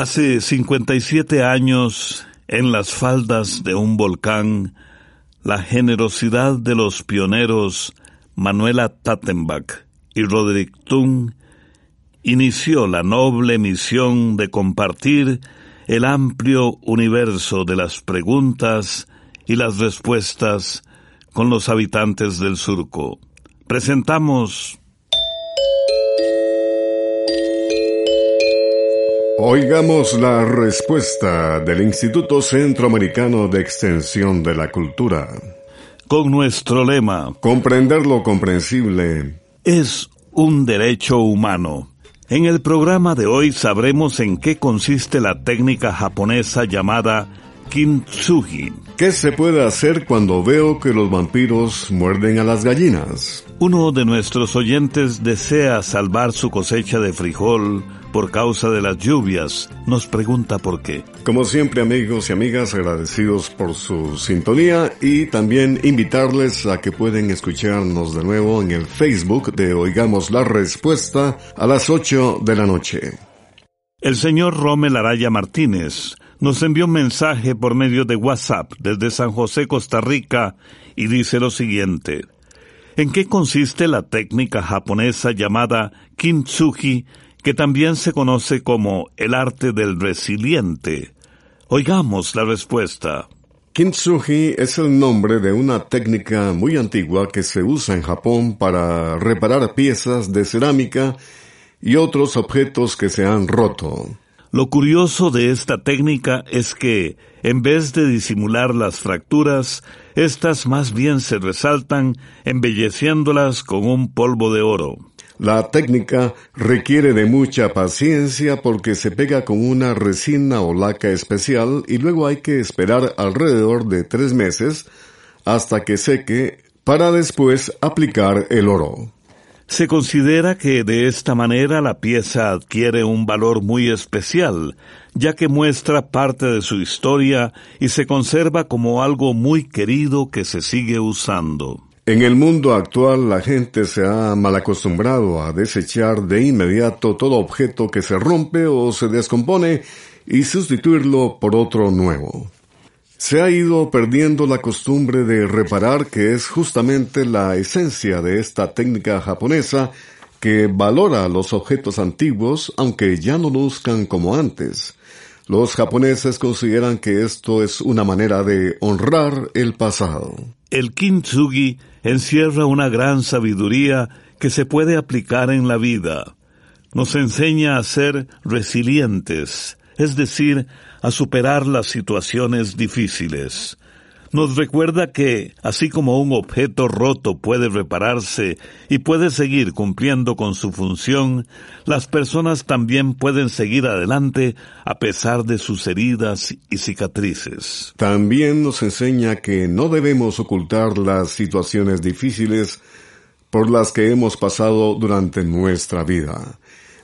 Hace 57 años, en las faldas de un volcán, la generosidad de los pioneros Manuela Tattenbach y Roderick Thun inició la noble misión de compartir el amplio universo de las preguntas y las respuestas con los habitantes del surco. Presentamos Oigamos la respuesta del Instituto Centroamericano de Extensión de la Cultura. Con nuestro lema, Comprender lo comprensible es un derecho humano. En el programa de hoy sabremos en qué consiste la técnica japonesa llamada kintsugi. ¿Qué se puede hacer cuando veo que los vampiros muerden a las gallinas? Uno de nuestros oyentes desea salvar su cosecha de frijol por causa de las lluvias. Nos pregunta por qué. Como siempre amigos y amigas, agradecidos por su sintonía y también invitarles a que pueden escucharnos de nuevo en el Facebook de Oigamos la Respuesta a las 8 de la noche. El señor Rommel Araya Martínez nos envió un mensaje por medio de WhatsApp desde San José, Costa Rica, y dice lo siguiente. ¿En qué consiste la técnica japonesa llamada kintsugi, que también se conoce como el arte del resiliente? Oigamos la respuesta. Kintsugi es el nombre de una técnica muy antigua que se usa en Japón para reparar piezas de cerámica y otros objetos que se han roto. Lo curioso de esta técnica es que, en vez de disimular las fracturas, éstas más bien se resaltan embelleciéndolas con un polvo de oro. La técnica requiere de mucha paciencia porque se pega con una resina o laca especial y luego hay que esperar alrededor de tres meses hasta que seque para después aplicar el oro. Se considera que de esta manera la pieza adquiere un valor muy especial, ya que muestra parte de su historia y se conserva como algo muy querido que se sigue usando. En el mundo actual la gente se ha malacostumbrado a desechar de inmediato todo objeto que se rompe o se descompone y sustituirlo por otro nuevo. Se ha ido perdiendo la costumbre de reparar que es justamente la esencia de esta técnica japonesa que valora los objetos antiguos aunque ya no luzcan como antes. Los japoneses consideran que esto es una manera de honrar el pasado. El kintsugi encierra una gran sabiduría que se puede aplicar en la vida. Nos enseña a ser resilientes, es decir, a superar las situaciones difíciles. Nos recuerda que, así como un objeto roto puede repararse y puede seguir cumpliendo con su función, las personas también pueden seguir adelante a pesar de sus heridas y cicatrices. También nos enseña que no debemos ocultar las situaciones difíciles por las que hemos pasado durante nuestra vida.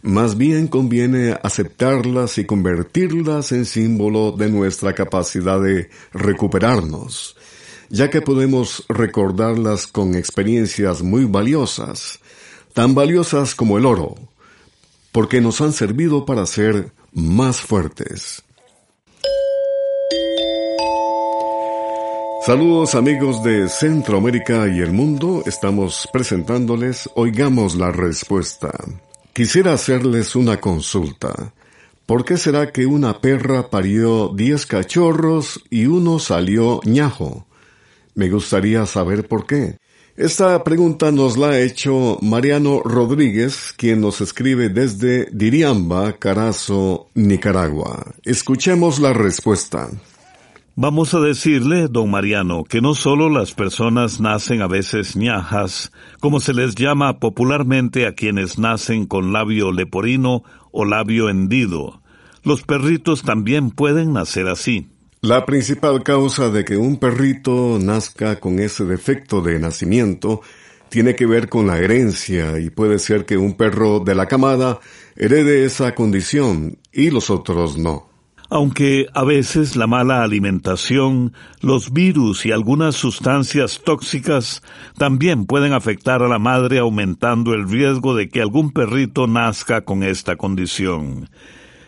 Más bien conviene aceptarlas y convertirlas en símbolo de nuestra capacidad de recuperarnos, ya que podemos recordarlas con experiencias muy valiosas, tan valiosas como el oro, porque nos han servido para ser más fuertes. Saludos amigos de Centroamérica y el mundo, estamos presentándoles Oigamos la Respuesta. Quisiera hacerles una consulta. ¿Por qué será que una perra parió diez cachorros y uno salió ñajo? Me gustaría saber por qué. Esta pregunta nos la ha hecho Mariano Rodríguez, quien nos escribe desde Diriamba, Carazo, Nicaragua. Escuchemos la respuesta. Vamos a decirle, don Mariano, que no solo las personas nacen a veces ñajas, como se les llama popularmente a quienes nacen con labio leporino o labio hendido. Los perritos también pueden nacer así. La principal causa de que un perrito nazca con ese defecto de nacimiento tiene que ver con la herencia y puede ser que un perro de la camada herede esa condición y los otros no. Aunque a veces la mala alimentación, los virus y algunas sustancias tóxicas también pueden afectar a la madre aumentando el riesgo de que algún perrito nazca con esta condición.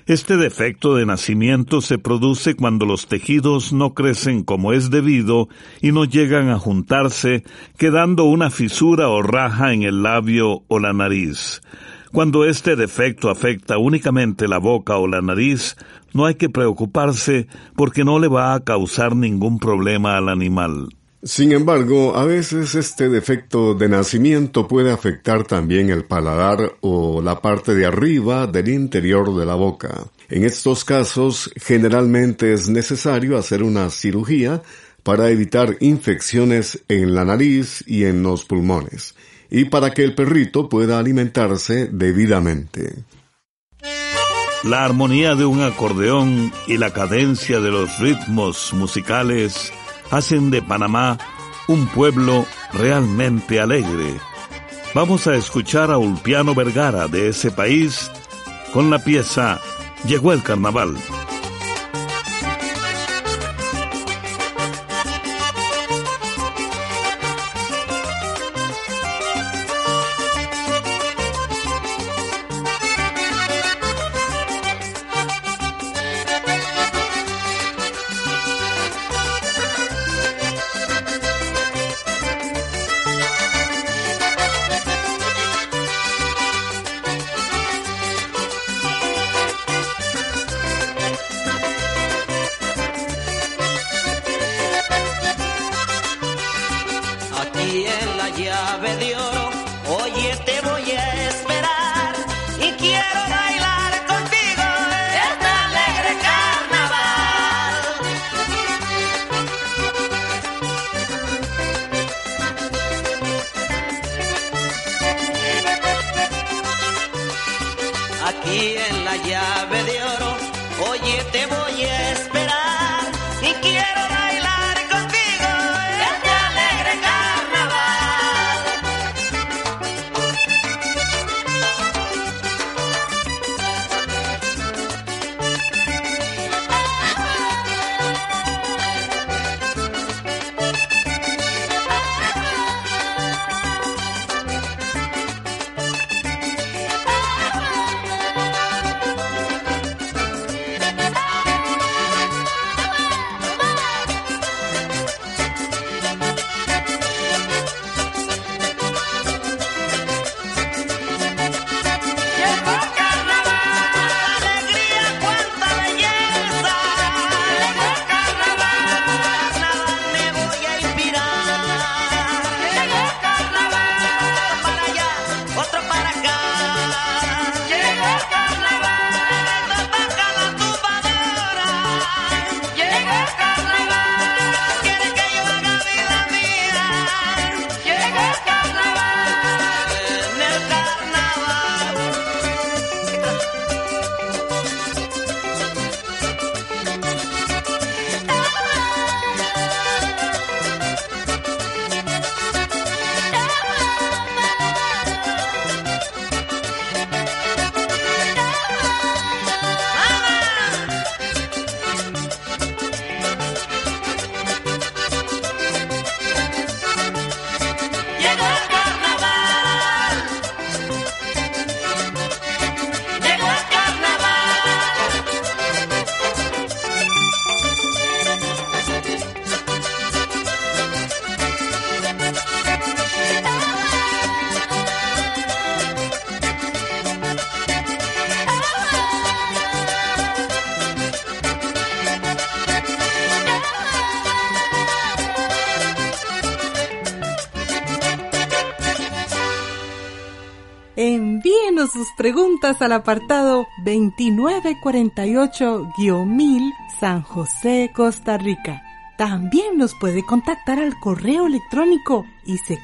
Este defecto de nacimiento se produce cuando los tejidos no crecen como es debido y no llegan a juntarse, quedando una fisura o raja en el labio o la nariz. Cuando este defecto afecta únicamente la boca o la nariz, no hay que preocuparse porque no le va a causar ningún problema al animal. Sin embargo, a veces este defecto de nacimiento puede afectar también el paladar o la parte de arriba del interior de la boca. En estos casos, generalmente es necesario hacer una cirugía para evitar infecciones en la nariz y en los pulmones, y para que el perrito pueda alimentarse debidamente. La armonía de un acordeón y la cadencia de los ritmos musicales hacen de Panamá un pueblo realmente alegre. Vamos a escuchar a Ulpiano Vergara de ese país con la pieza Llegó el carnaval. llave de oro, oye te voy a esperar y quiero bailar contigo este alegre carnaval. Aquí en la llave de oro, oye te voy a esperar. Preguntas al apartado 2948-1000 San José, Costa Rica. También nos puede contactar al correo electrónico isq.org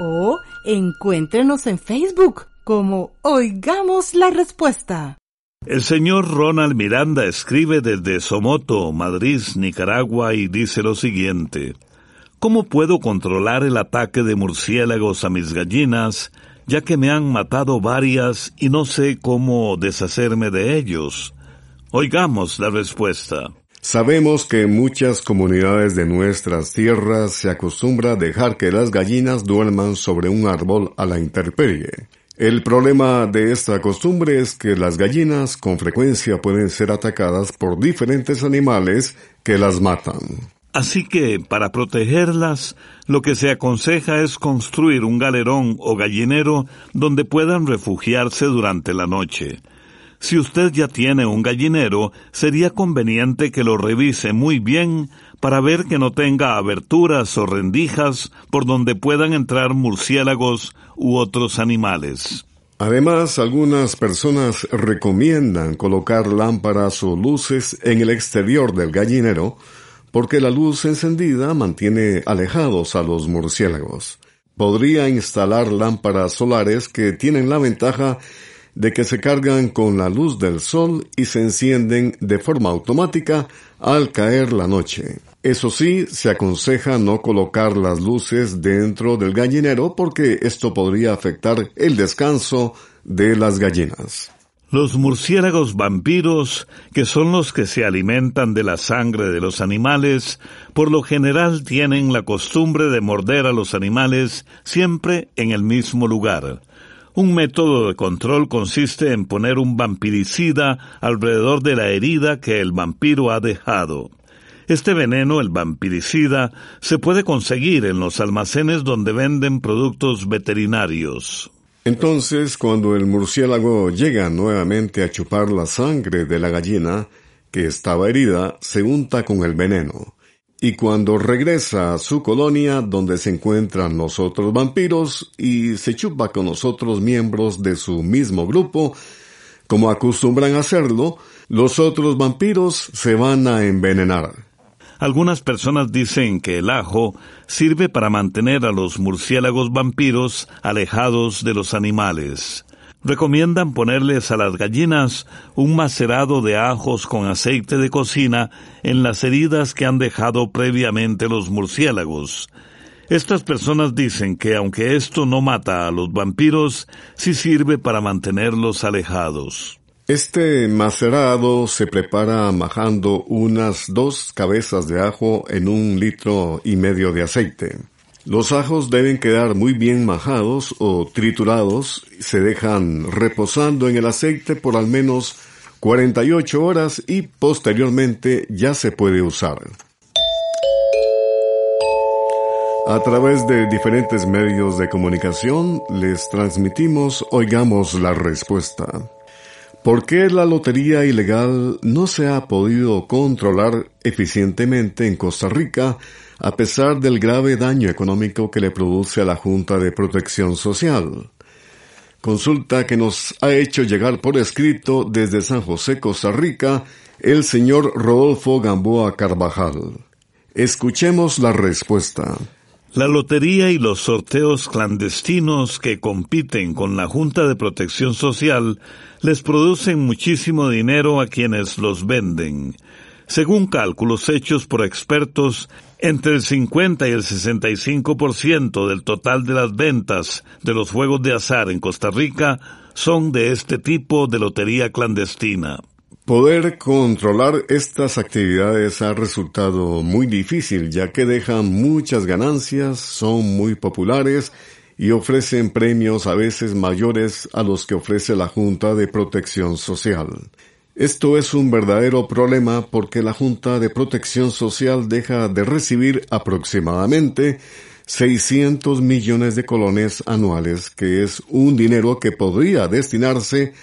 o encuéntrenos en Facebook como Oigamos la Respuesta. El señor Ronald Miranda escribe desde Somoto, Madrid, Nicaragua, y dice lo siguiente. ¿Cómo puedo controlar el ataque de murciélagos a mis gallinas, ya que me han matado varias y no sé cómo deshacerme de ellos? Oigamos la respuesta. Sabemos que en muchas comunidades de nuestras tierras se acostumbra dejar que las gallinas duerman sobre un árbol a la intemperie. El problema de esta costumbre es que las gallinas con frecuencia pueden ser atacadas por diferentes animales que las matan. Así que, para protegerlas, lo que se aconseja es construir un galerón o gallinero donde puedan refugiarse durante la noche. Si usted ya tiene un gallinero, sería conveniente que lo revise muy bien para ver que no tenga aberturas o rendijas por donde puedan entrar murciélagos u otros animales. Además, algunas personas recomiendan colocar lámparas o luces en el exterior del gallinero porque la luz encendida mantiene alejados a los murciélagos. Podría instalar lámparas solares que tienen la ventaja de que se cargan con la luz del sol y se encienden de forma automática al caer la noche. Eso sí, se aconseja no colocar las luces dentro del gallinero porque esto podría afectar el descanso de las gallinas. Los murciélagos vampiros, que son los que se alimentan de la sangre de los animales, por lo general tienen la costumbre de morder a los animales siempre en el mismo lugar. Un método de control consiste en poner un vampiricida alrededor de la herida que el vampiro ha dejado. Este veneno, el vampiricida, se puede conseguir en los almacenes donde venden productos veterinarios. Entonces, cuando el murciélago llega nuevamente a chupar la sangre de la gallina, que estaba herida, se unta con el veneno y cuando regresa a su colonia donde se encuentran los otros vampiros y se chupa con los otros miembros de su mismo grupo, como acostumbran hacerlo, los otros vampiros se van a envenenar. Algunas personas dicen que el ajo sirve para mantener a los murciélagos vampiros alejados de los animales recomiendan ponerles a las gallinas un macerado de ajos con aceite de cocina en las heridas que han dejado previamente los murciélagos. Estas personas dicen que aunque esto no mata a los vampiros, sí sirve para mantenerlos alejados. Este macerado se prepara majando unas dos cabezas de ajo en un litro y medio de aceite. Los ajos deben quedar muy bien majados o triturados, se dejan reposando en el aceite por al menos 48 horas y posteriormente ya se puede usar. A través de diferentes medios de comunicación les transmitimos Oigamos la Respuesta. ¿Por qué la lotería ilegal no se ha podido controlar eficientemente en Costa Rica a pesar del grave daño económico que le produce a la Junta de Protección Social? Consulta que nos ha hecho llegar por escrito desde San José, Costa Rica, el señor Rodolfo Gamboa Carvajal. Escuchemos la respuesta. La lotería y los sorteos clandestinos que compiten con la Junta de Protección Social les producen muchísimo dinero a quienes los venden. Según cálculos hechos por expertos, entre el 50 y el 65% del total de las ventas de los juegos de azar en Costa Rica son de este tipo de lotería clandestina. Poder controlar estas actividades ha resultado muy difícil ya que dejan muchas ganancias, son muy populares y ofrecen premios a veces mayores a los que ofrece la Junta de Protección Social. Esto es un verdadero problema porque la Junta de Protección Social deja de recibir aproximadamente 600 millones de colones anuales, que es un dinero que podría destinarse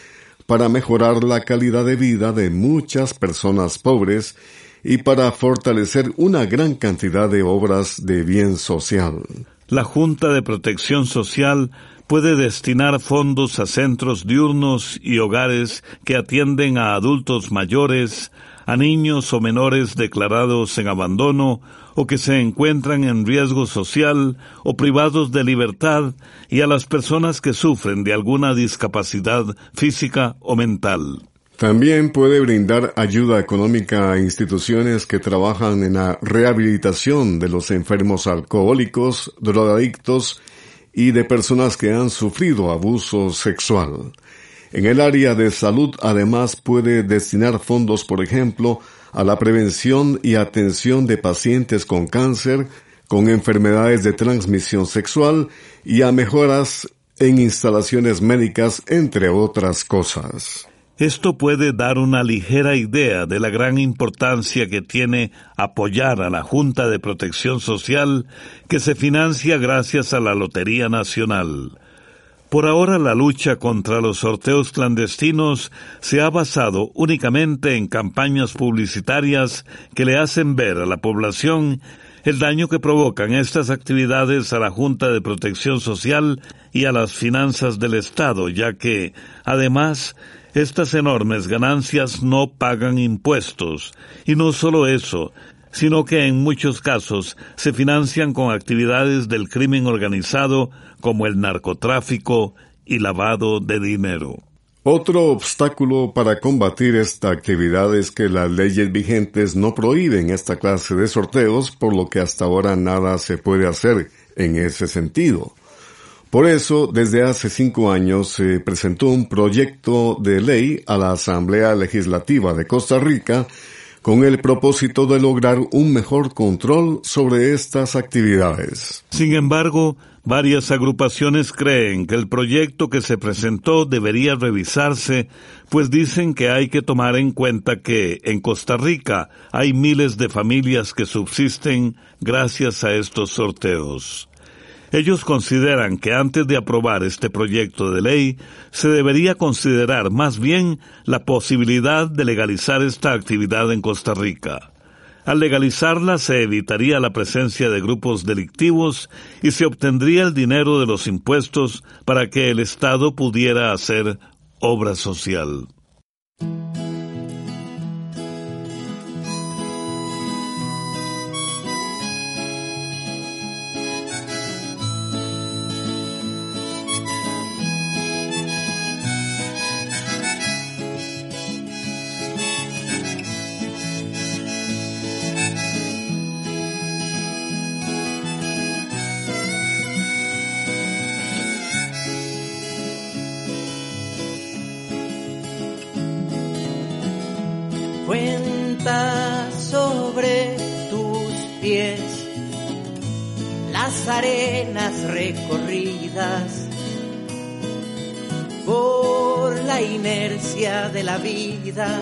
para mejorar la calidad de vida de muchas personas pobres y para fortalecer una gran cantidad de obras de bien social. La Junta de Protección Social puede destinar fondos a centros diurnos y hogares que atienden a adultos mayores, a niños o menores declarados en abandono o que se encuentran en riesgo social o privados de libertad y a las personas que sufren de alguna discapacidad física o mental. También puede brindar ayuda económica a instituciones que trabajan en la rehabilitación de los enfermos alcohólicos, drogadictos y de personas que han sufrido abuso sexual. En el área de salud además puede destinar fondos, por ejemplo, a la prevención y atención de pacientes con cáncer, con enfermedades de transmisión sexual y a mejoras en instalaciones médicas, entre otras cosas. Esto puede dar una ligera idea de la gran importancia que tiene apoyar a la Junta de Protección Social que se financia gracias a la Lotería Nacional. Por ahora la lucha contra los sorteos clandestinos se ha basado únicamente en campañas publicitarias que le hacen ver a la población el daño que provocan estas actividades a la Junta de Protección Social y a las finanzas del Estado, ya que, además, estas enormes ganancias no pagan impuestos. Y no solo eso, sino que en muchos casos se financian con actividades del crimen organizado como el narcotráfico y lavado de dinero. Otro obstáculo para combatir esta actividad es que las leyes vigentes no prohíben esta clase de sorteos, por lo que hasta ahora nada se puede hacer en ese sentido. Por eso, desde hace cinco años se presentó un proyecto de ley a la Asamblea Legislativa de Costa Rica con el propósito de lograr un mejor control sobre estas actividades. Sin embargo, varias agrupaciones creen que el proyecto que se presentó debería revisarse, pues dicen que hay que tomar en cuenta que en Costa Rica hay miles de familias que subsisten gracias a estos sorteos. Ellos consideran que antes de aprobar este proyecto de ley se debería considerar más bien la posibilidad de legalizar esta actividad en Costa Rica. Al legalizarla se evitaría la presencia de grupos delictivos y se obtendría el dinero de los impuestos para que el Estado pudiera hacer obra social. Las arenas recorridas por la inercia de la vida,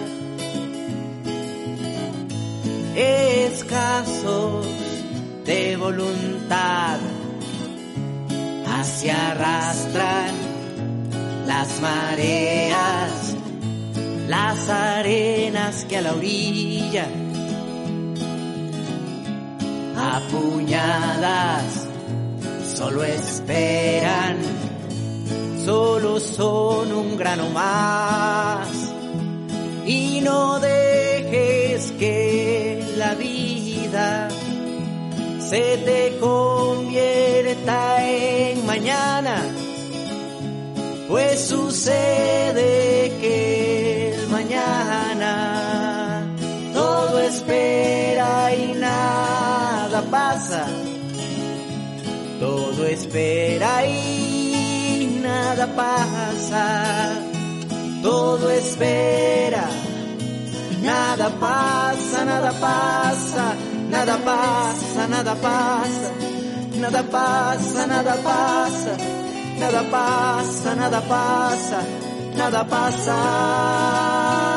escasos de voluntad, hacia arrastran las mareas las arenas que a la orilla, apuñadas, solo esperan, solo son un grano más. Y no dejes que la vida se te convierta en mañana, pues sucede que mañana. Todo espera y nada pasa. Todo espera y nada pasa. Todo espera y nada pasa, nada pasa, nada pasa, nada pasa, nada pasa, nada pasa, nada pasa, nada pasa nada pasa.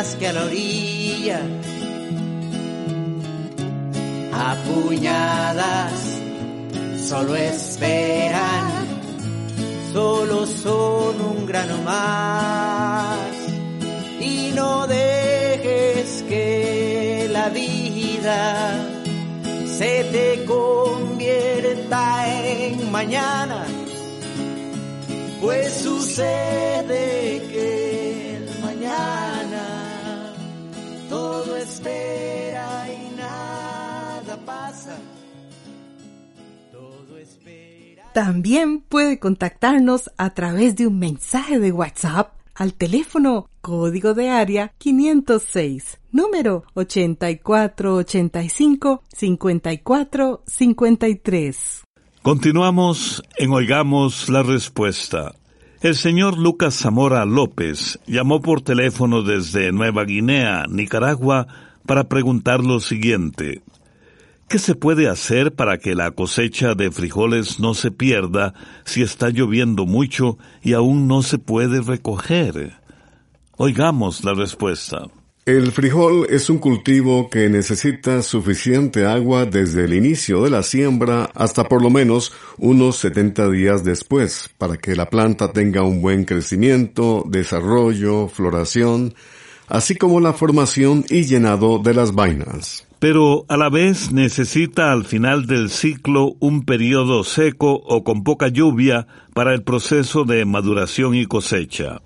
Que a la orilla apuñadas solo esperan, solo son un grano más. Y no dejes que la vida se te convierta en mañana, pues sucede espera y nada pasa. Todo espera. También puede contactarnos a través de un mensaje de WhatsApp al teléfono código de área 506, número 8485-5453. Continuamos en Oigamos la Respuesta. El señor Lucas Zamora López llamó por teléfono desde Nueva Guinea, Nicaragua, para preguntar lo siguiente. ¿Qué se puede hacer para que la cosecha de frijoles no se pierda si está lloviendo mucho y aún no se puede recoger? Oigamos la respuesta. El frijol es un cultivo que necesita suficiente agua desde el inicio de la siembra hasta por lo menos unos 70 días después para que la planta tenga un buen crecimiento, desarrollo, floración, así como la formación y llenado de las vainas. Pero a la vez necesita al final del ciclo un periodo seco o con poca lluvia para el proceso de maduración y cosecha.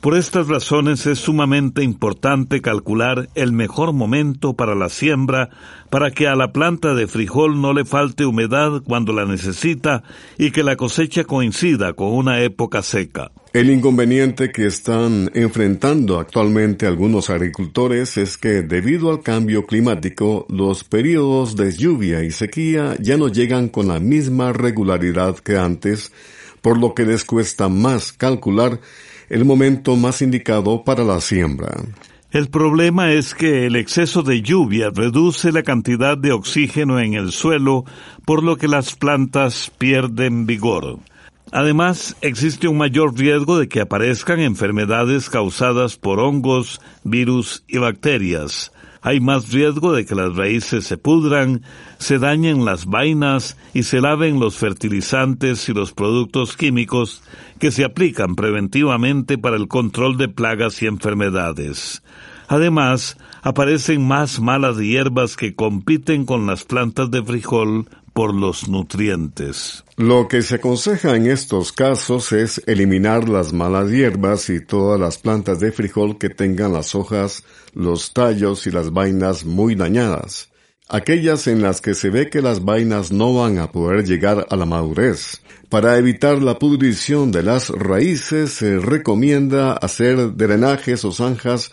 Por estas razones es sumamente importante calcular el mejor momento para la siembra para que a la planta de frijol no le falte humedad cuando la necesita y que la cosecha coincida con una época seca. El inconveniente que están enfrentando actualmente algunos agricultores es que debido al cambio climático, los periodos de lluvia y sequía ya no llegan con la misma regularidad que antes, por lo que les cuesta más calcular el momento más indicado para la siembra. El problema es que el exceso de lluvia reduce la cantidad de oxígeno en el suelo, por lo que las plantas pierden vigor. Además, existe un mayor riesgo de que aparezcan enfermedades causadas por hongos, virus y bacterias. Hay más riesgo de que las raíces se pudran, se dañen las vainas y se laven los fertilizantes y los productos químicos que se aplican preventivamente para el control de plagas y enfermedades. Además, aparecen más malas hierbas que compiten con las plantas de frijol por los nutrientes. Lo que se aconseja en estos casos es eliminar las malas hierbas y todas las plantas de frijol que tengan las hojas, los tallos y las vainas muy dañadas. Aquellas en las que se ve que las vainas no van a poder llegar a la madurez. Para evitar la pudrición de las raíces se recomienda hacer drenajes o zanjas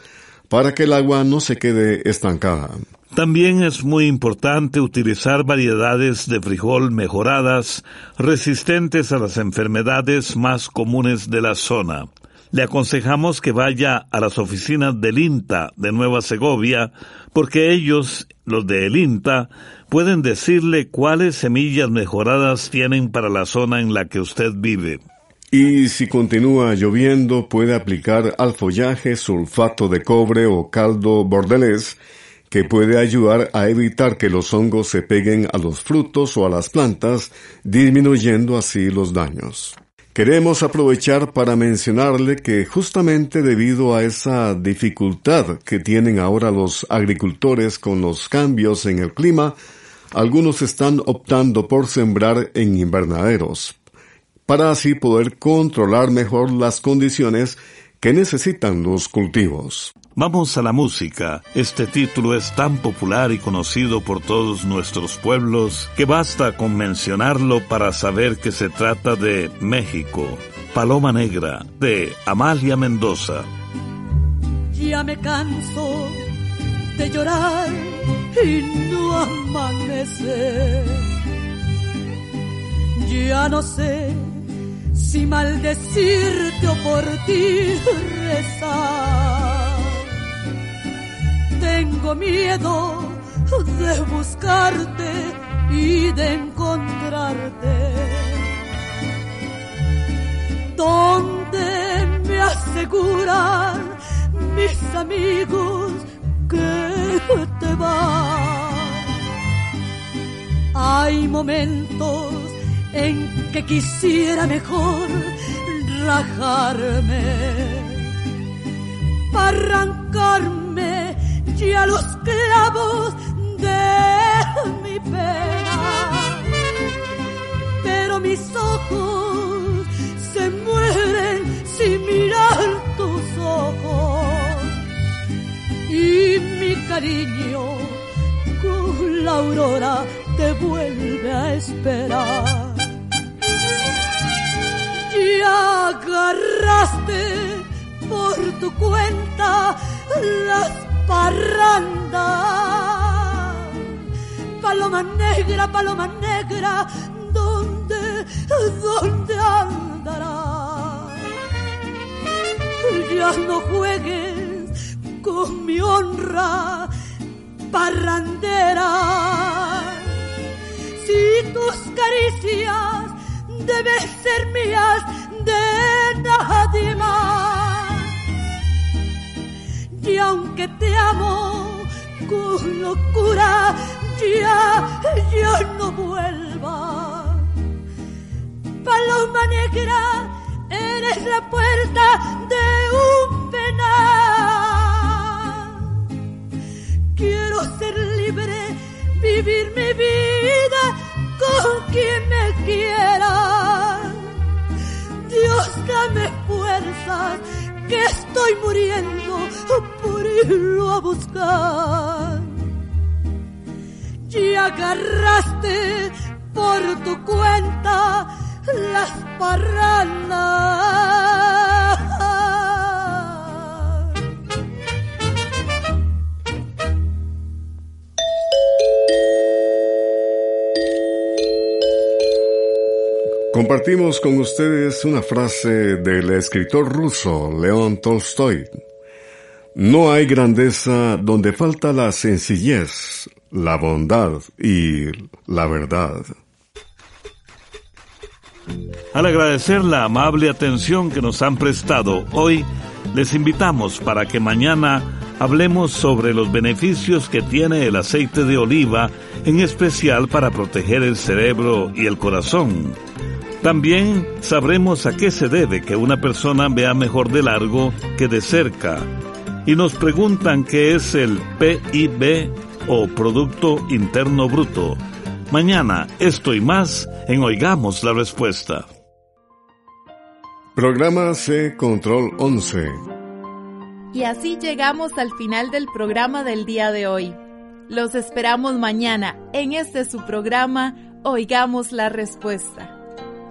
para que el agua no se quede estancada. También es muy importante utilizar variedades de frijol mejoradas, resistentes a las enfermedades más comunes de la zona. Le aconsejamos que vaya a las oficinas del INTA de Nueva Segovia, porque ellos, los de el INTA, pueden decirle cuáles semillas mejoradas tienen para la zona en la que usted vive. Y si continúa lloviendo, puede aplicar al follaje sulfato de cobre o caldo bordelés, que puede ayudar a evitar que los hongos se peguen a los frutos o a las plantas, disminuyendo así los daños. Queremos aprovechar para mencionarle que justamente debido a esa dificultad que tienen ahora los agricultores con los cambios en el clima, algunos están optando por sembrar en invernaderos, para así poder controlar mejor las condiciones que necesitan los cultivos. Vamos a la música. Este título es tan popular y conocido por todos nuestros pueblos que basta con mencionarlo para saber que se trata de México. Paloma Negra, de Amalia Mendoza. Ya me canso de llorar y no amanece. Ya no sé si maldecirte o por ti rezar. Tengo miedo de buscarte y de encontrarte. Donde me aseguran mis amigos que te va. Hay momentos en que quisiera mejor rajarme para arrancarme ya los clavos de mi pena. Pero mis ojos se mueren sin mirar tus ojos y mi cariño con la aurora te vuelve a esperar. Y agarraste por tu cuenta las parrandas. Paloma negra, paloma negra, ¿dónde, dónde andarás? Ya no juegues con mi honra parrandera. Si tus caricias deben ser mías de nadie más. Y aunque te amo con locura, ya, ya no vuelva. Paloma negra, eres la puerta de un penal. Quiero ser libre, vivir mi vida con quien me quiera. Que estoy muriendo por irlo a buscar. Y agarraste por tu cuenta las parranas. Compartimos con ustedes una frase del escritor ruso León Tolstoy. No hay grandeza donde falta la sencillez, la bondad y la verdad. Al agradecer la amable atención que nos han prestado hoy, les invitamos para que mañana hablemos sobre los beneficios que tiene el aceite de oliva, en especial para proteger el cerebro y el corazón. También sabremos a qué se debe que una persona vea mejor de largo que de cerca. Y nos preguntan qué es el PIB o Producto Interno Bruto. Mañana, esto y más en Oigamos la Respuesta. Programa C Control 11. Y así llegamos al final del programa del día de hoy. Los esperamos mañana en este su programa Oigamos la Respuesta.